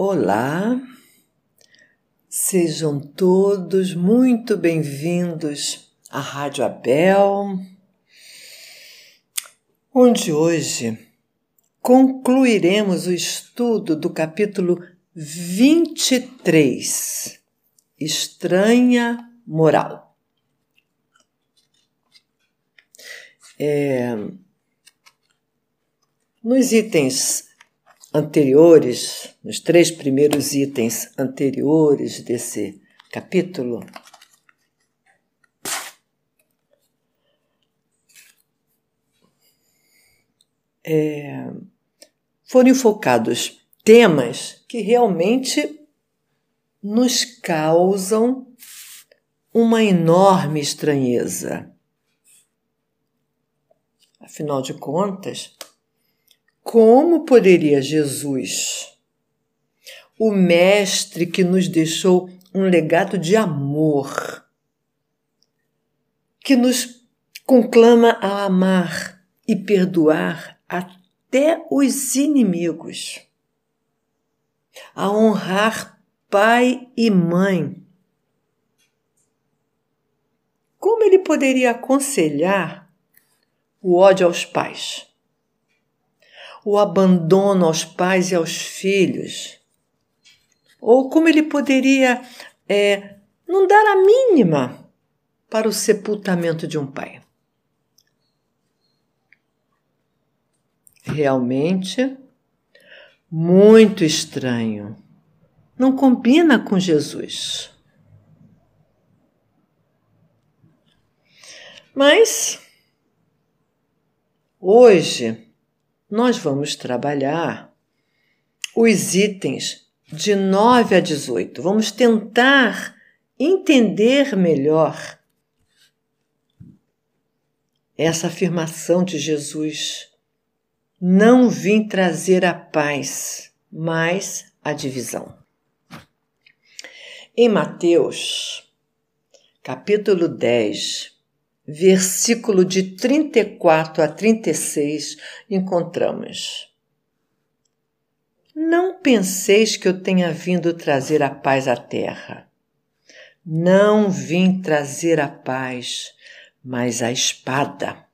Olá, sejam todos muito bem-vindos à Rádio Abel, onde hoje concluiremos o estudo do capítulo 23, Estranha Moral. É, nos itens anteriores, nos três primeiros itens anteriores desse capítulo, é, foram enfocados temas que realmente nos causam uma enorme estranheza. Afinal de contas, como poderia Jesus, o Mestre que nos deixou um legado de amor, que nos conclama a amar e perdoar até os inimigos, a honrar pai e mãe. Como ele poderia aconselhar o ódio aos pais? O abandono aos pais e aos filhos? Ou como ele poderia é, não dar a mínima para o sepultamento de um pai? Realmente, muito estranho. Não combina com Jesus. Mas, hoje, nós vamos trabalhar os itens de 9 a 18. Vamos tentar entender melhor essa afirmação de Jesus. Não vim trazer a paz, mas a divisão. Em Mateus, capítulo 10, versículo de 34 a 36, encontramos: Não penseis que eu tenha vindo trazer a paz à terra. Não vim trazer a paz, mas a espada.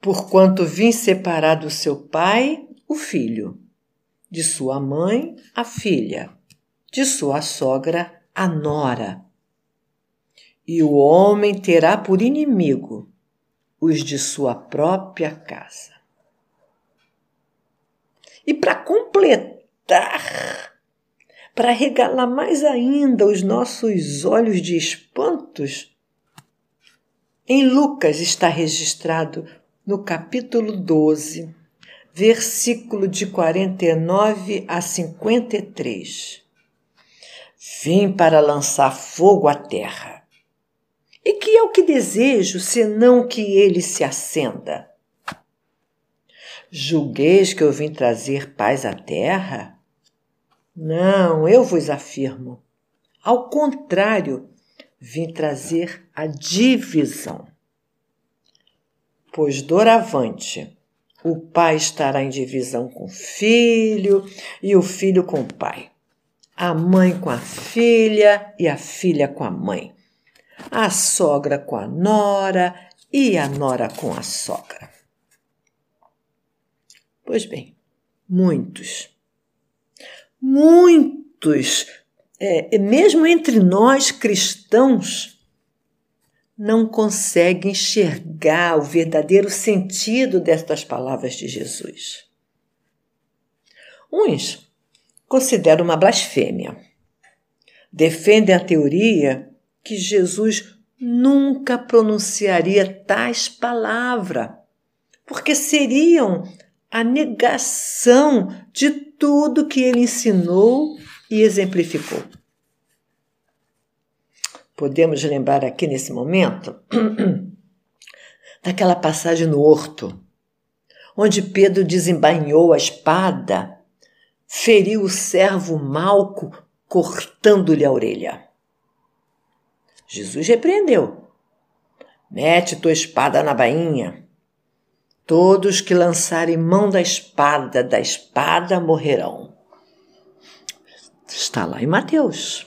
Porquanto vim separar do seu pai o filho, de sua mãe a filha, de sua sogra a nora e o homem terá por inimigo os de sua própria casa. E para completar, para regalar mais ainda os nossos olhos de espantos, em Lucas está registrado no capítulo 12, versículo de 49 a 53. Vim para lançar fogo à terra e que é o que desejo, senão que ele se acenda? Julgueis que eu vim trazer paz à terra? Não, eu vos afirmo. Ao contrário, vim trazer a divisão. Pois doravante o pai estará em divisão com o filho e o filho com o pai, a mãe com a filha e a filha com a mãe a sogra com a nora e a nora com a sogra. Pois bem, muitos, muitos, é, mesmo entre nós cristãos, não conseguem enxergar o verdadeiro sentido destas palavras de Jesus. Uns consideram uma blasfêmia. Defendem a teoria que Jesus nunca pronunciaria tais palavras, porque seriam a negação de tudo que ele ensinou e exemplificou. Podemos lembrar aqui nesse momento daquela passagem no horto, onde Pedro desembainhou a espada, feriu o servo Malco, cortando-lhe a orelha. Jesus repreendeu: Mete tua espada na bainha. Todos que lançarem mão da espada, da espada morrerão. Está lá em Mateus.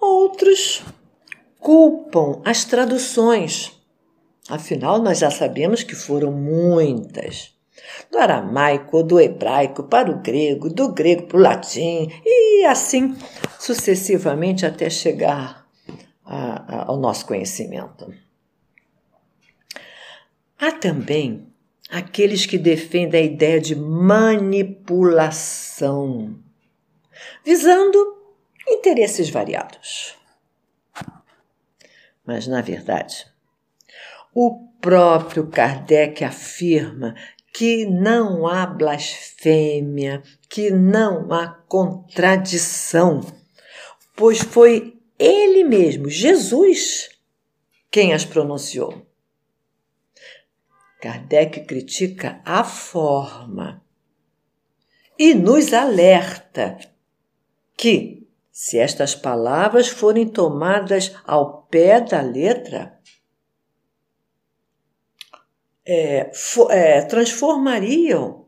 Outros culpam as traduções. Afinal, nós já sabemos que foram muitas. Do aramaico, do hebraico para o grego, do grego para o latim, e assim sucessivamente até chegar a, a, ao nosso conhecimento. Há também aqueles que defendem a ideia de manipulação, visando interesses variados. Mas, na verdade, o próprio Kardec afirma que não há blasfêmia, que não há contradição, pois foi ele mesmo, Jesus, quem as pronunciou. Kardec critica a forma e nos alerta que, se estas palavras forem tomadas ao pé da letra, é, é, transformariam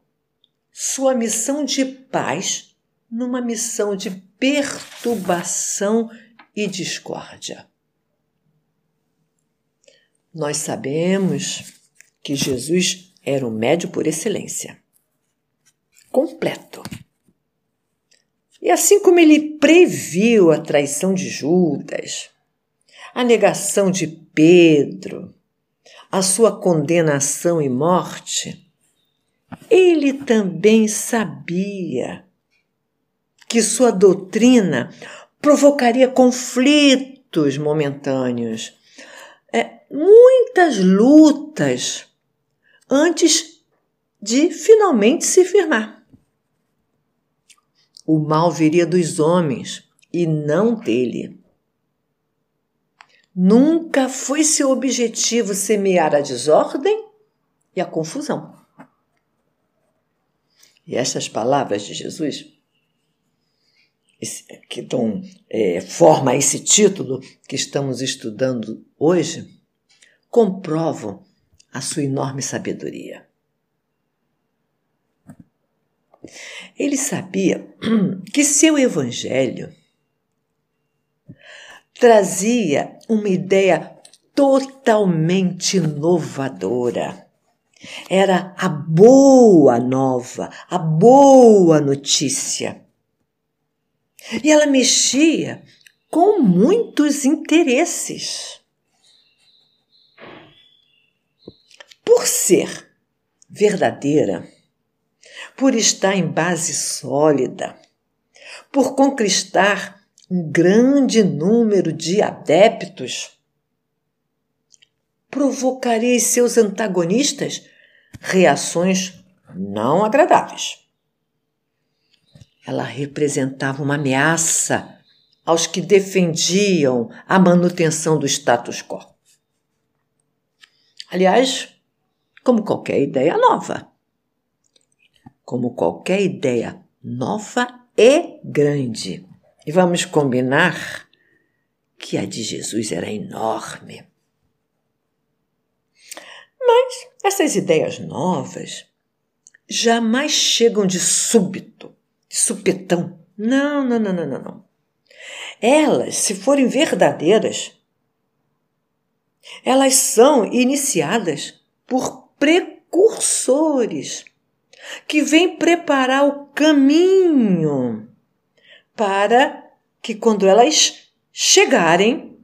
sua missão de paz numa missão de perturbação e discórdia. Nós sabemos que Jesus era o médio por excelência, completo. E assim como ele previu a traição de Judas, a negação de Pedro, a sua condenação e morte, ele também sabia que sua doutrina provocaria conflitos momentâneos, é, muitas lutas antes de finalmente se firmar. O mal viria dos homens e não dele. Nunca foi seu objetivo semear a desordem e a confusão. E estas palavras de Jesus, que dão é, forma a esse título que estamos estudando hoje, comprovam a sua enorme sabedoria. Ele sabia que seu evangelho trazia uma ideia totalmente inovadora. Era a boa nova, a boa notícia. E ela mexia com muitos interesses. Por ser verdadeira, por estar em base sólida, por conquistar um grande número de adeptos, provocaria em seus antagonistas reações não agradáveis. Ela representava uma ameaça aos que defendiam a manutenção do status quo. Aliás, como qualquer ideia nova. Como qualquer ideia nova e grande. E vamos combinar que a de Jesus era enorme. Mas essas ideias novas jamais chegam de súbito, de supetão. Não, não, não, não, não, não. Elas, se forem verdadeiras, elas são iniciadas por precursores que vêm preparar o caminho para que, quando elas chegarem,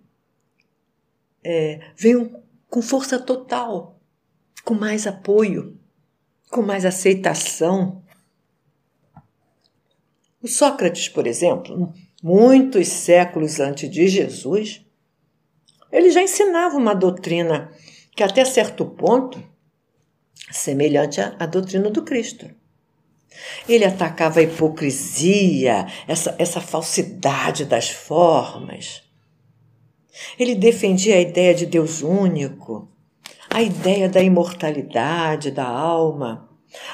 é, venham com força total, com mais apoio, com mais aceitação. O Sócrates, por exemplo, muitos séculos antes de Jesus, ele já ensinava uma doutrina que, até certo ponto, semelhante à, à doutrina do Cristo. Ele atacava a hipocrisia, essa, essa falsidade das formas. Ele defendia a ideia de Deus único, a ideia da imortalidade da alma,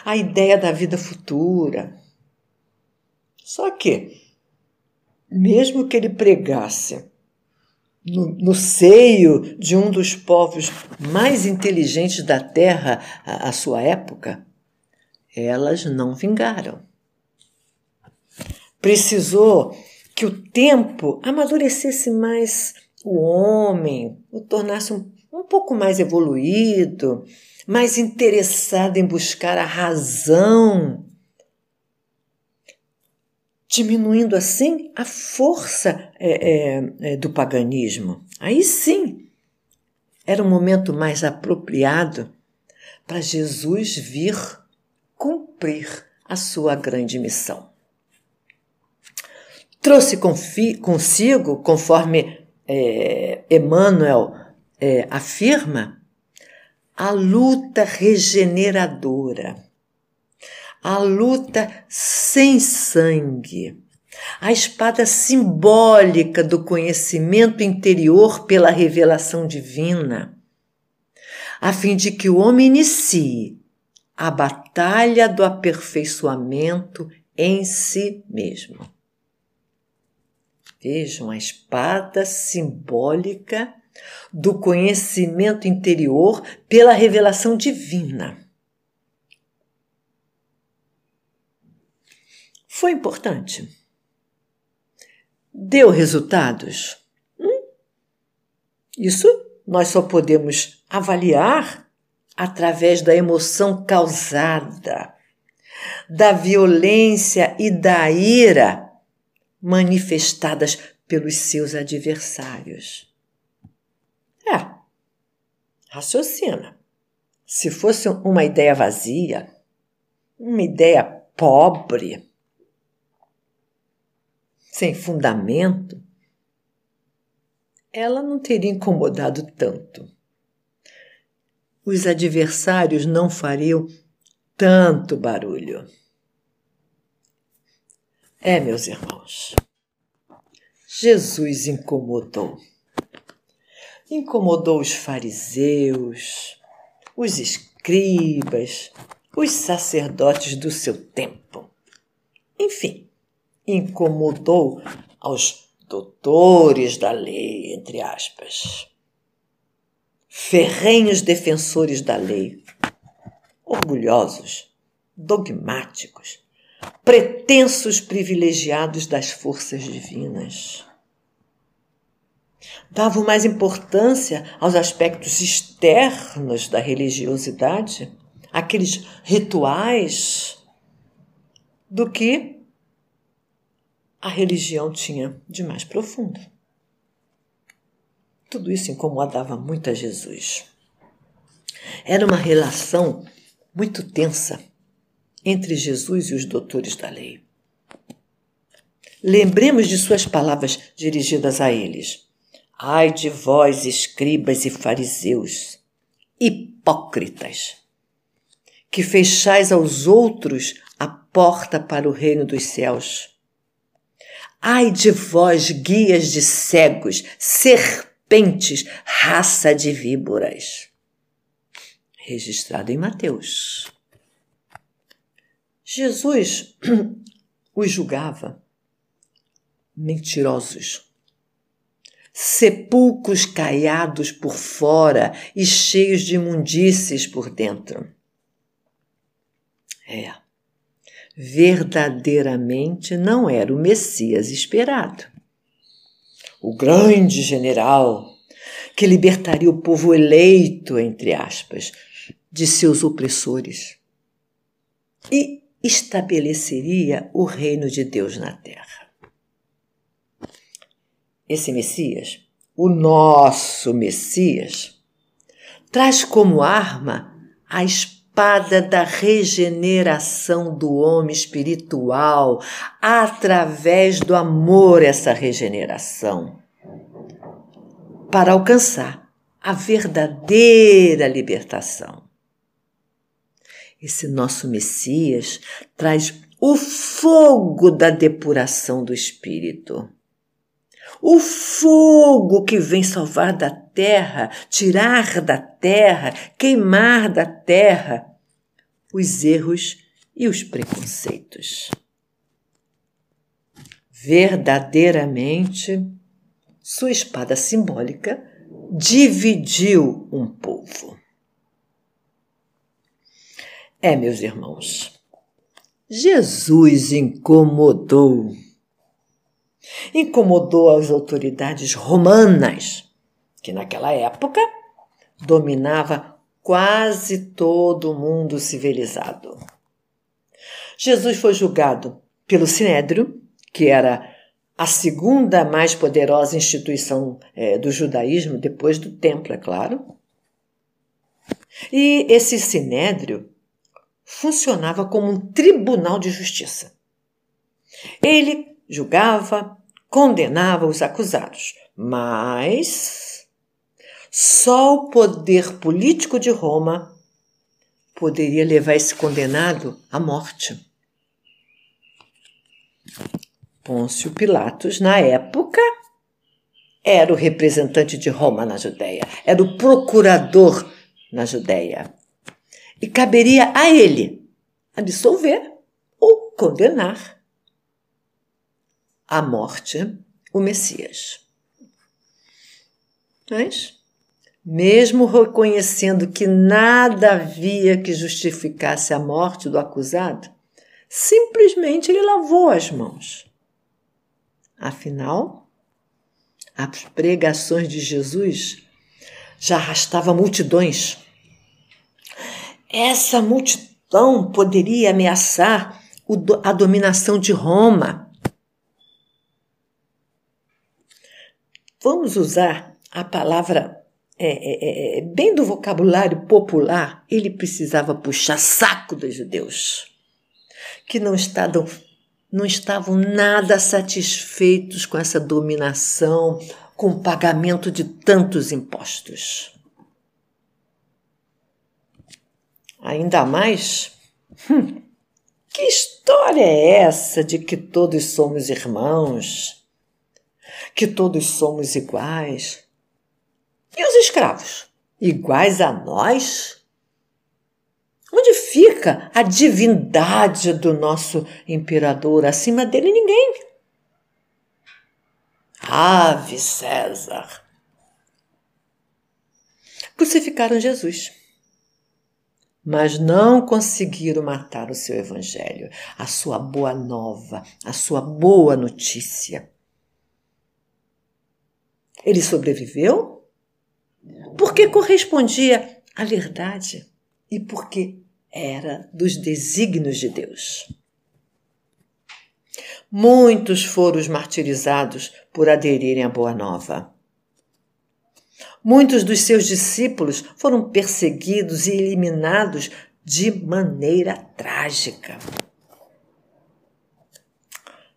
a ideia da vida futura. Só que, mesmo que ele pregasse no, no, seio de um dos povos mais inteligentes da Terra à, sua época, elas não vingaram. Precisou que o tempo amadurecesse mais o homem, o tornasse um, um pouco mais evoluído, mais interessado em buscar a razão, diminuindo assim a força é, é, é, do paganismo. Aí sim era um momento mais apropriado para Jesus vir cumprir a sua grande missão. Trouxe consigo, conforme é, Emmanuel é, afirma, a luta regeneradora, a luta sem sangue, a espada simbólica do conhecimento interior pela revelação divina, a fim de que o homem inicie a batalha do aperfeiçoamento em si mesmo. Vejam a espada simbólica do conhecimento interior pela revelação divina. Foi importante? Deu resultados? Hum? Isso nós só podemos avaliar através da emoção causada, da violência e da ira manifestadas pelos seus adversários. É, raciocina. Se fosse uma ideia vazia, uma ideia pobre, sem fundamento, ela não teria incomodado tanto. Os adversários não fariam tanto barulho. É, meus irmãos, Jesus incomodou incomodou os fariseus, os escribas, os sacerdotes do seu tempo. Enfim, incomodou aos doutores da lei, entre aspas, ferrenhos defensores da lei, orgulhosos, dogmáticos, pretensos privilegiados das forças divinas davam mais importância aos aspectos externos da religiosidade, aqueles rituais, do que a religião tinha de mais profundo. Tudo isso incomodava muito a Jesus. Era uma relação muito tensa entre Jesus e os doutores da lei. Lembremos de suas palavras dirigidas a eles. Ai de vós, escribas e fariseus, hipócritas, que fechais aos outros a porta para o reino dos céus. Ai de vós, guias de cegos, serpentes, raça de víboras. Registrado em Mateus. Jesus os julgava mentirosos sepulcros caiados por fora e cheios de imundícies por dentro. É, verdadeiramente não era o Messias esperado. O grande general que libertaria o povo eleito, entre aspas, de seus opressores e estabeleceria o reino de Deus na terra. Esse Messias, o nosso Messias, traz como arma a espada da regeneração do homem espiritual através do amor essa regeneração para alcançar a verdadeira libertação. Esse nosso Messias traz o fogo da depuração do espírito o fogo que vem salvar da terra, tirar da terra, queimar da terra os erros e os preconceitos. Verdadeiramente, sua espada simbólica dividiu um povo. É, meus irmãos, Jesus incomodou Incomodou as autoridades romanas, que naquela época dominava quase todo o mundo civilizado. Jesus foi julgado pelo Sinédrio, que era a segunda mais poderosa instituição é, do judaísmo, depois do templo, é claro. E esse Sinédrio funcionava como um tribunal de justiça. Ele julgava, condenava os acusados, mas só o poder político de Roma poderia levar esse condenado à morte. Pôncio Pilatos, na época, era o representante de Roma na Judéia, era o procurador na Judéia. E caberia a ele absolver ou condenar à morte o Messias. Mas, mesmo reconhecendo que nada havia que justificasse a morte do acusado, simplesmente ele lavou as mãos. Afinal, as pregações de Jesus já arrastava multidões. Essa multidão poderia ameaçar a dominação de Roma. Vamos usar a palavra é, é, bem do vocabulário popular. Ele precisava puxar saco dos judeus, que não estavam, não estavam nada satisfeitos com essa dominação com o pagamento de tantos impostos. Ainda mais, hum, que história é essa de que todos somos irmãos? Que todos somos iguais? E os escravos? Iguais a nós? Onde fica a divindade do nosso imperador? Acima dele, ninguém. Ave César! Crucificaram Jesus, mas não conseguiram matar o seu evangelho, a sua boa nova, a sua boa notícia. Ele sobreviveu porque correspondia à verdade e porque era dos desígnios de Deus. Muitos foram os martirizados por aderirem à Boa Nova. Muitos dos seus discípulos foram perseguidos e eliminados de maneira trágica.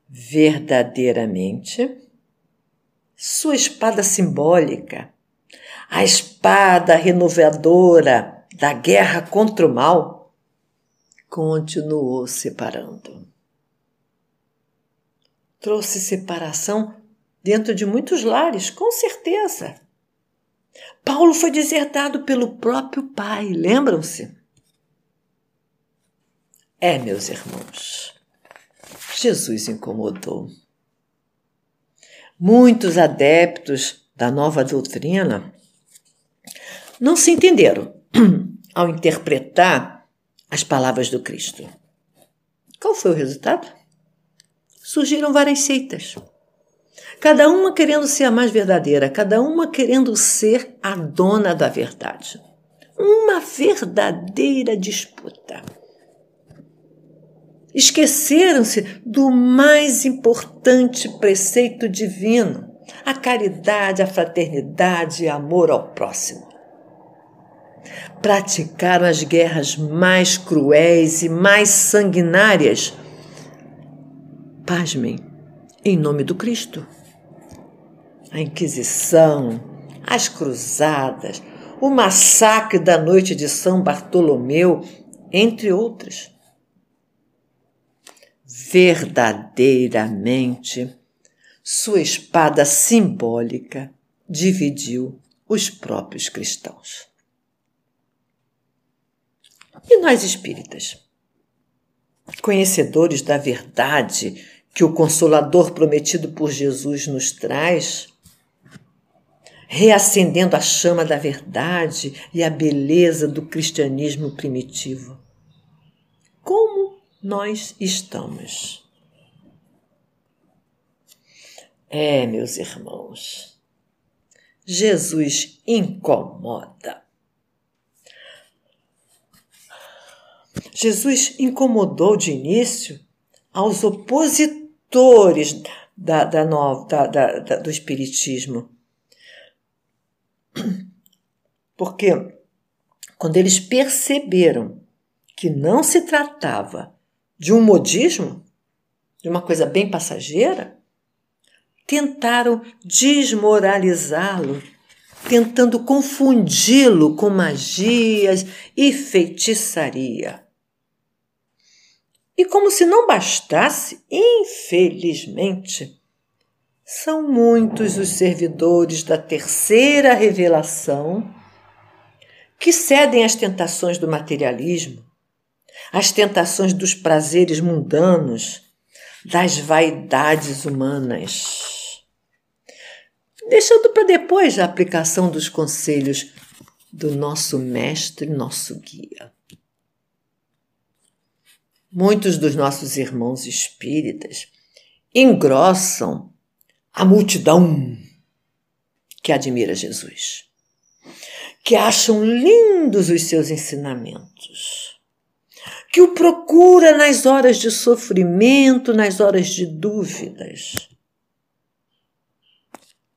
Verdadeiramente, sua espada simbólica, a espada renovadora da guerra contra o mal, continuou separando trouxe separação dentro de muitos lares, com certeza. Paulo foi desertado pelo próprio pai, lembram-se? É, meus irmãos, Jesus incomodou. Muitos adeptos da nova doutrina não se entenderam ao interpretar as palavras do Cristo. Qual foi o resultado? surgiram várias seitas. Cada uma querendo ser a mais verdadeira, cada uma querendo ser a dona da verdade. Uma verdadeira disputa. Esqueceram-se do mais importante preceito divino, a caridade, a fraternidade e amor ao próximo. Praticaram as guerras mais cruéis e mais sanguinárias pasmem, em nome do Cristo. A Inquisição, as Cruzadas, o massacre da noite de São Bartolomeu, entre outras. Verdadeiramente, sua espada simbólica dividiu os próprios cristãos. E nós espíritas? Conhecedores da verdade que o Consolador prometido por Jesus nos traz, reacendendo a chama da verdade e a beleza do cristianismo primitivo. Como nós estamos? É, meus irmãos, Jesus incomoda. Jesus incomodou de início aos opositores da, da, da, da, do Espiritismo. Porque quando eles perceberam que não se tratava de um modismo, de uma coisa bem passageira, tentaram desmoralizá-lo, tentando confundi-lo com magias e feitiçaria. E como se não bastasse, infelizmente, são muitos os servidores da terceira revelação que cedem às tentações do materialismo, às tentações dos prazeres mundanos, das vaidades humanas, deixando para depois a aplicação dos conselhos do nosso mestre, nosso guia. Muitos dos nossos irmãos espíritas engrossam a multidão que admira Jesus, que acham lindos os seus ensinamentos, que o procura nas horas de sofrimento, nas horas de dúvidas.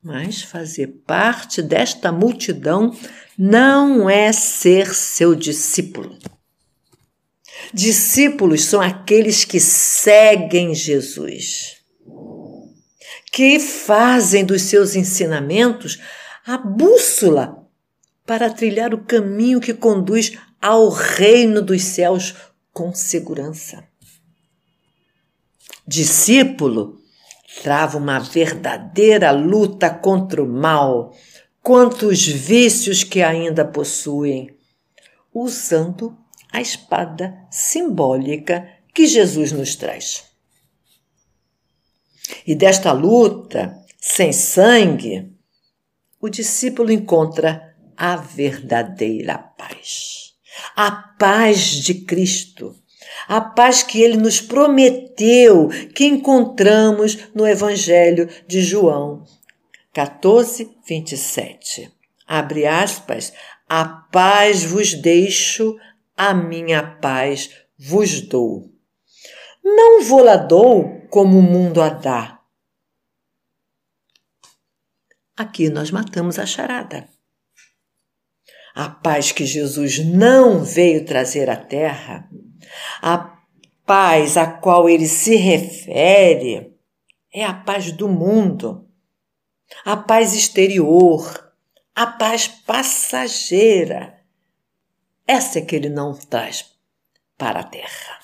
Mas fazer parte desta multidão não é ser seu discípulo. Discípulos são aqueles que seguem Jesus, que fazem dos seus ensinamentos a bússola para trilhar o caminho que conduz ao reino dos céus com segurança. Discípulo trava uma verdadeira luta contra o mal, contra os vícios que ainda possuem, usando a espada simbólica que Jesus nos traz. E desta luta sem sangue, o discípulo encontra a verdadeira paz. A paz de Cristo. A paz que ele nos prometeu, que encontramos no Evangelho de João 14, 27. Abre aspas, a paz vos deixo, a minha paz vos dou. Não vou lá dou como o mundo a dá. Aqui nós matamos a charada. A paz que Jesus não veio trazer à terra, a paz a qual ele se refere, é a paz do mundo, a paz exterior, a paz passageira essa é que ele não traz para a terra.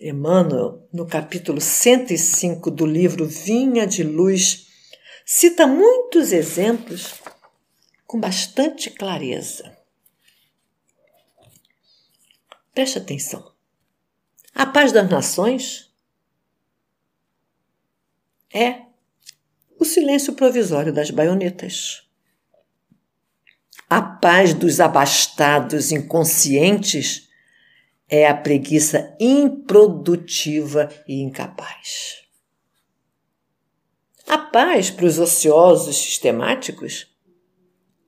Emmanuel, no capítulo 105 do livro Vinha de Luz, cita muitos exemplos com bastante clareza. Preste atenção. A paz das nações é o silêncio provisório das baionetas. A paz dos abastados inconscientes é a preguiça improdutiva e incapaz. A paz para os ociosos sistemáticos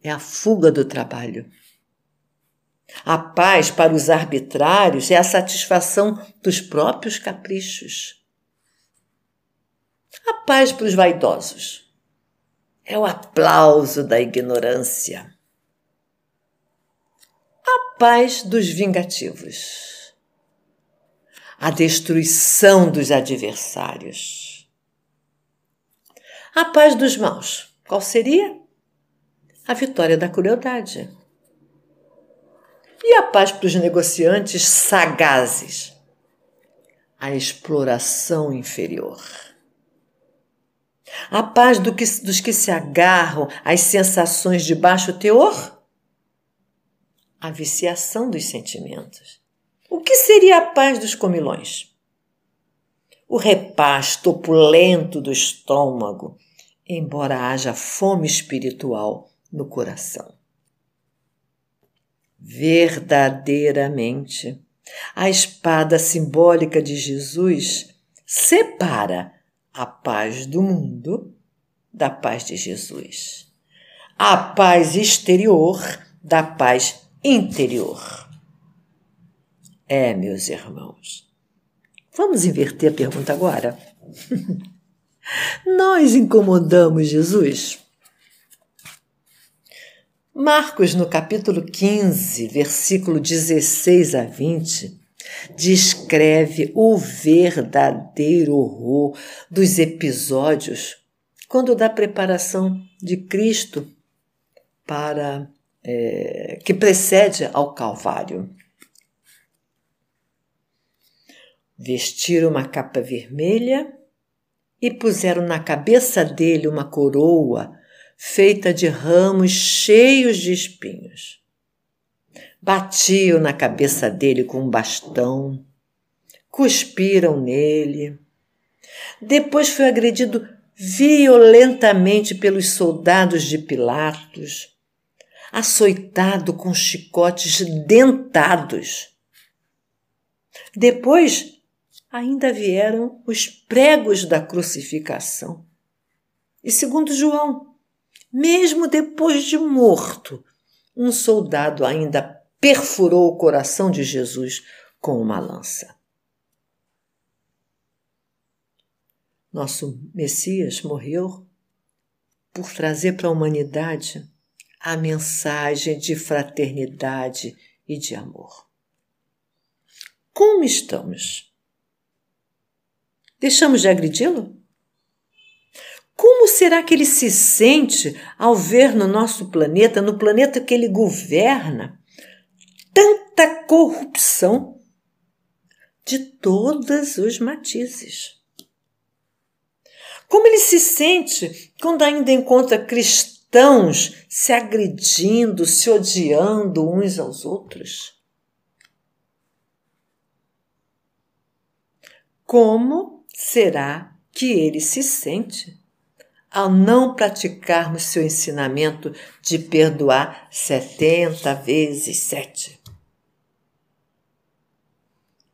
é a fuga do trabalho. A paz para os arbitrários é a satisfação dos próprios caprichos. A paz para os vaidosos é o aplauso da ignorância paz dos vingativos, a destruição dos adversários. A paz dos maus, qual seria? A vitória da crueldade. E a paz para os negociantes sagazes? A exploração inferior. A paz do que, dos que se agarram às sensações de baixo teor? a viciação dos sentimentos. O que seria a paz dos comilões? O repasto opulento do estômago, embora haja fome espiritual no coração. Verdadeiramente, a espada simbólica de Jesus separa a paz do mundo da paz de Jesus, a paz exterior da paz interior. É, meus irmãos. Vamos inverter a pergunta agora? Nós incomodamos Jesus? Marcos, no capítulo 15, versículo 16 a 20, descreve o verdadeiro horror dos episódios quando da preparação de Cristo para é, que precede ao Calvário. Vestiram uma capa vermelha e puseram na cabeça dele uma coroa feita de ramos cheios de espinhos. Batiam na cabeça dele com um bastão, cuspiram nele. Depois foi agredido violentamente pelos soldados de Pilatos, açoitado com chicotes dentados. Depois ainda vieram os pregos da crucificação. E segundo João, mesmo depois de morto, um soldado ainda perfurou o coração de Jesus com uma lança. Nosso Messias morreu por trazer para a humanidade a mensagem de fraternidade e de amor. Como estamos? Deixamos de agredi-lo? Como será que ele se sente ao ver no nosso planeta, no planeta que ele governa, tanta corrupção de todos os matizes? Como ele se sente quando ainda encontra cristãos se agredindo, se odiando uns aos outros? Como será que ele se sente ao não praticarmos seu ensinamento de perdoar setenta vezes sete?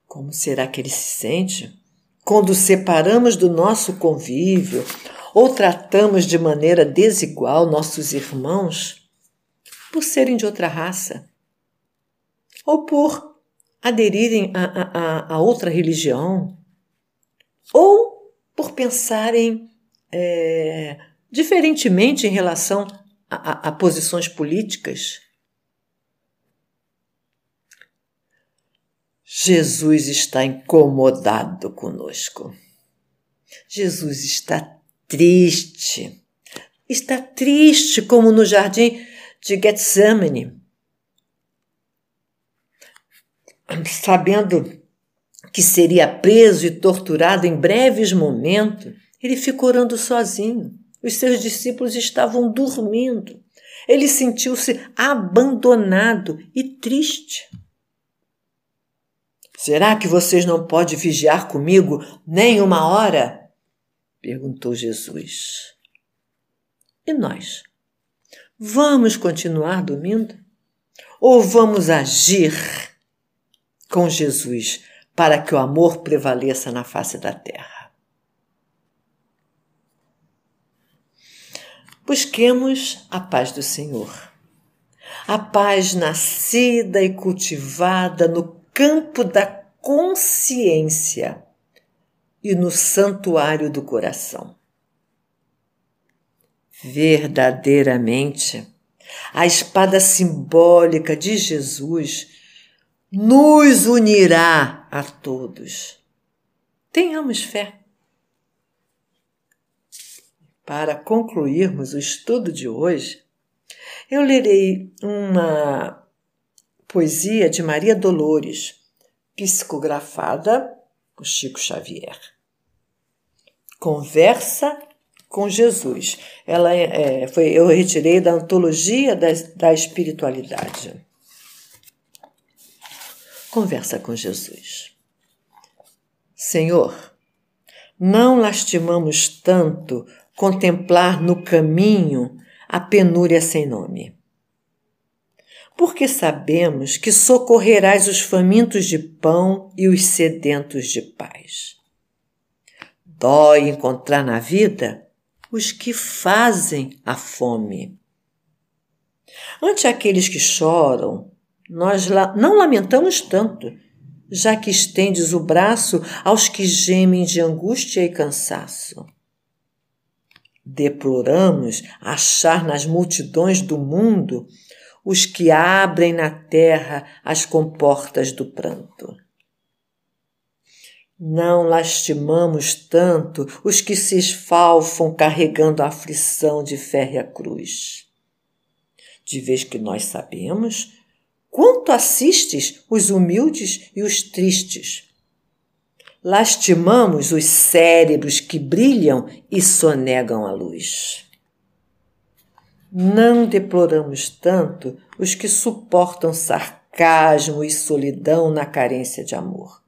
Como será que ele se sente quando separamos do nosso convívio ou tratamos de maneira desigual nossos irmãos por serem de outra raça ou por aderirem a, a, a outra religião ou por pensarem é, diferentemente em relação a, a, a posições políticas. Jesus está incomodado conosco. Jesus está triste. Está triste como no jardim de Getsemane. Sabendo que seria preso e torturado em breves momentos, ele ficou orando sozinho. Os seus discípulos estavam dormindo. Ele sentiu-se abandonado e triste. Será que vocês não podem vigiar comigo nem uma hora? perguntou Jesus. E nós? Vamos continuar dormindo? Ou vamos agir com Jesus para que o amor prevaleça na face da terra. Busquemos a paz do Senhor, a paz nascida e cultivada no campo da consciência e no santuário do coração. Verdadeiramente, a espada simbólica de Jesus nos unirá a todos. Tenhamos fé. Para concluirmos o estudo de hoje, eu lerei uma poesia de Maria Dolores, psicografada por Chico Xavier. Conversa com Jesus. Ela é, é foi, eu retirei da antologia da, da espiritualidade. Conversa com Jesus. Senhor, não lastimamos tanto contemplar no caminho a penúria sem nome. Porque sabemos que socorrerás os famintos de pão e os sedentos de paz. dói encontrar na vida os que fazem a fome. Ante aqueles que choram, nós não lamentamos tanto, já que estendes o braço aos que gemem de angústia e cansaço. Deploramos achar nas multidões do mundo os que abrem na terra as comportas do pranto. Não lastimamos tanto os que se esfalfam carregando a aflição de férrea cruz. De vez que nós sabemos quanto assistes os humildes e os tristes. Lastimamos os cérebros que brilham e sonegam a luz. Não deploramos tanto os que suportam sarcasmo e solidão na carência de amor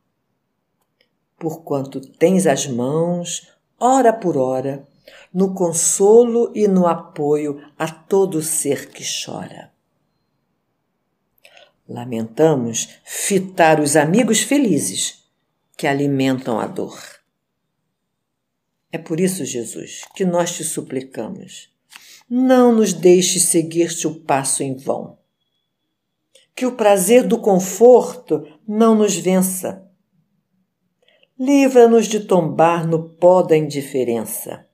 porquanto tens as mãos, hora por hora, no consolo e no apoio a todo ser que chora. Lamentamos fitar os amigos felizes que alimentam a dor. É por isso, Jesus, que nós te suplicamos. Não nos deixes seguir-te o passo em vão. Que o prazer do conforto não nos vença Livra-nos de tombar no pó da indiferença.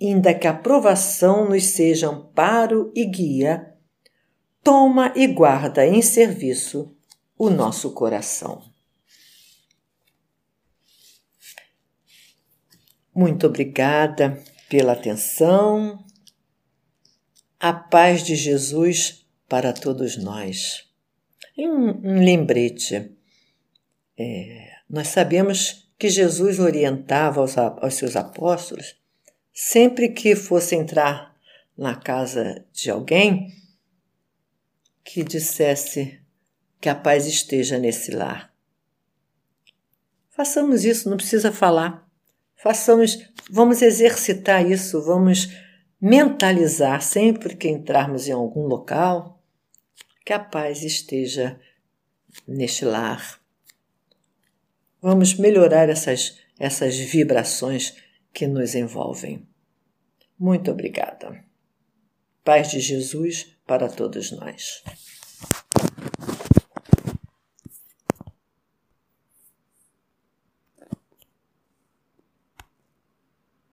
Ainda que a provação nos seja amparo e guia, toma e guarda em serviço o nosso coração. Muito obrigada pela atenção. A paz de Jesus para todos nós. Um, um lembrete. É, nós sabemos que Jesus orientava aos, aos seus apóstolos, sempre que fosse entrar na casa de alguém, que dissesse que a paz esteja nesse lar. Façamos isso, não precisa falar. Façamos, vamos exercitar isso, vamos mentalizar sempre que entrarmos em algum local que a paz esteja neste lar. Vamos melhorar essas, essas vibrações que nos envolvem. Muito obrigada. Paz de Jesus para todos nós.